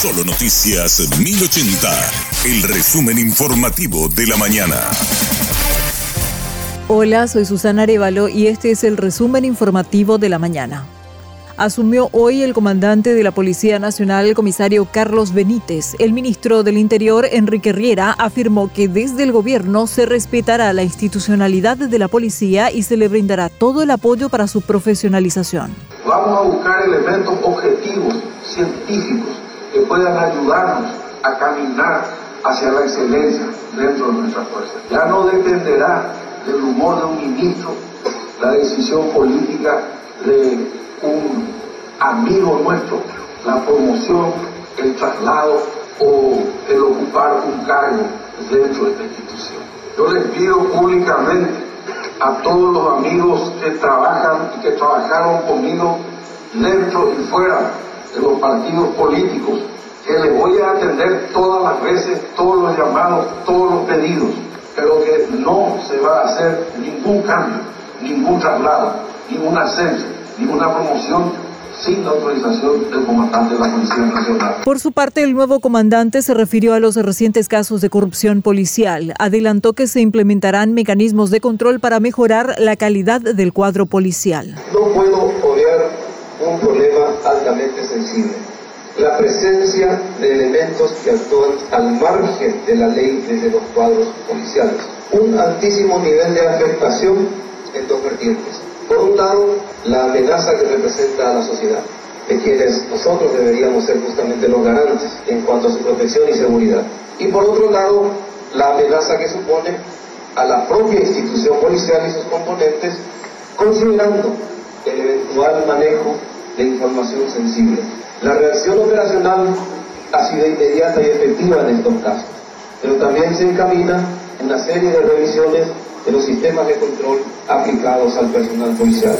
Solo Noticias 1080, el resumen informativo de la mañana. Hola, soy Susana Arevalo y este es el resumen informativo de la mañana. Asumió hoy el comandante de la Policía Nacional, el comisario Carlos Benítez. El ministro del Interior, Enrique Riera, afirmó que desde el gobierno se respetará la institucionalidad de la policía y se le brindará todo el apoyo para su profesionalización. Vamos a buscar elementos objetivos, científicos, puedan ayudarnos a caminar hacia la excelencia dentro de nuestras fuerzas. Ya no dependerá del humor de un ministro la decisión política de un amigo nuestro, la promoción, el traslado o el ocupar un cargo dentro de esta institución. Yo les pido públicamente a todos los amigos que trabajan y que trabajaron conmigo dentro y fuera de los partidos políticos, que les voy a atender todas las veces, todos los llamados, todos los pedidos, pero que no se va a hacer ningún cambio, ningún traslado, ningún ascenso, ninguna promoción sin la autorización del comandante de la Policía Nacional. Por su parte, el nuevo comandante se refirió a los recientes casos de corrupción policial. Adelantó que se implementarán mecanismos de control para mejorar la calidad del cuadro policial. No puedo obviar un problema altamente La presencia de elementos que actúan al margen de la ley desde los cuadros policiales. Un altísimo nivel de afectación en dos vertientes por un lado, la amenaza que representa a la sociedad, de quienes nosotros deberíamos ser justamente los garantes en cuanto a su protección y seguridad. Y por otro lado, la amenaza que supone a la propia institución policial y sus componentes, considerando el eventual manejo de información sensible. La reacción operacional ha sido inmediata y efectiva en estos casos, pero también se encamina una serie de revisiones de los sistemas de control aplicados al personal policial.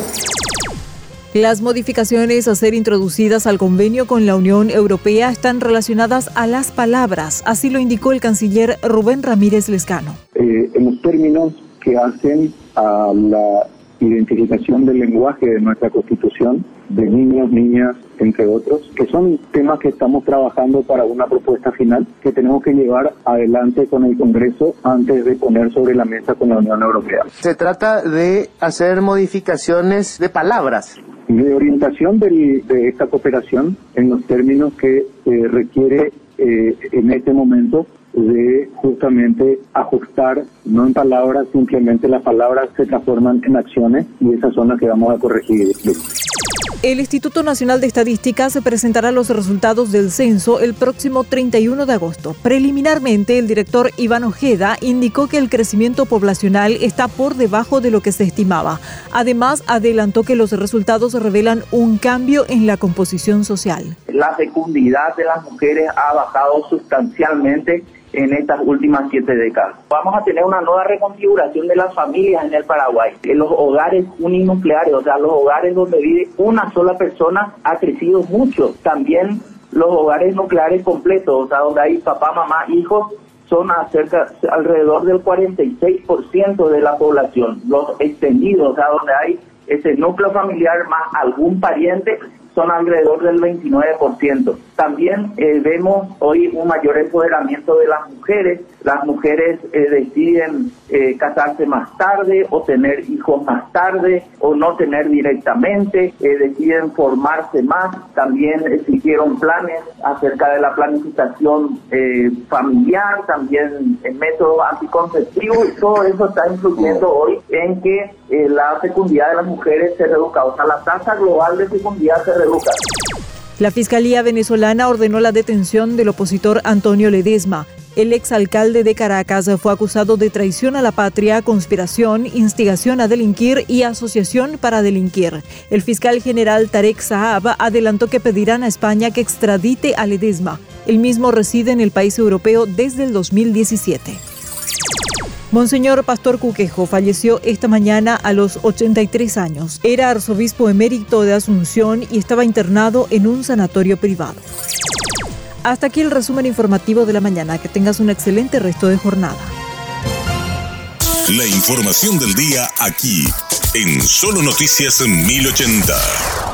Las modificaciones a ser introducidas al convenio con la Unión Europea están relacionadas a las palabras, así lo indicó el canciller Rubén Ramírez Lescano. Eh, en los términos que hacen a la identificación del lenguaje de nuestra Constitución, de niños, niñas, entre otros, que son temas que estamos trabajando para una propuesta final que tenemos que llevar adelante con el Congreso antes de poner sobre la mesa con la Unión Europea. Se trata de hacer modificaciones de palabras. De orientación de esta cooperación en los términos que eh, requiere eh, en este momento de justamente ajustar, no en palabras, simplemente las palabras se transforman en acciones y esas son las que vamos a corregir. El Instituto Nacional de Estadística se presentará los resultados del censo el próximo 31 de agosto. Preliminarmente, el director Iván Ojeda indicó que el crecimiento poblacional está por debajo de lo que se estimaba. Además, adelantó que los resultados revelan un cambio en la composición social. La fecundidad de las mujeres ha bajado sustancialmente en estas últimas siete décadas. Vamos a tener una nueva reconfiguración de las familias en el Paraguay. En los hogares uninucleares, o sea, los hogares donde vive una sola persona, ha crecido mucho. También los hogares nucleares completos, o sea, donde hay papá, mamá, hijos, son acerca, alrededor del 46% de la población. Los extendidos, o sea, donde hay ese núcleo familiar más algún pariente, son alrededor del 29%. También eh, vemos hoy un mayor empoderamiento de las mujeres. Las mujeres eh, deciden eh, casarse más tarde o tener hijos más tarde o no tener directamente, deciden formarse más. También exigieron planes acerca de la planificación familiar, también métodos anticonceptivos y todo eso está influyendo hoy en que la fecundidad de las mujeres se reduzca. O sea, la tasa global de fecundidad se reduzca. La Fiscalía venezolana ordenó la detención del opositor Antonio Ledesma. El exalcalde de Caracas fue acusado de traición a la patria, conspiración, instigación a delinquir y asociación para delinquir. El fiscal general Tarek Saab adelantó que pedirán a España que extradite a Ledesma. El mismo reside en el país europeo desde el 2017. Monseñor Pastor Cuquejo falleció esta mañana a los 83 años. Era arzobispo emérito de Asunción y estaba internado en un sanatorio privado. Hasta aquí el resumen informativo de la mañana. Que tengas un excelente resto de jornada. La información del día aquí, en Solo Noticias 1080.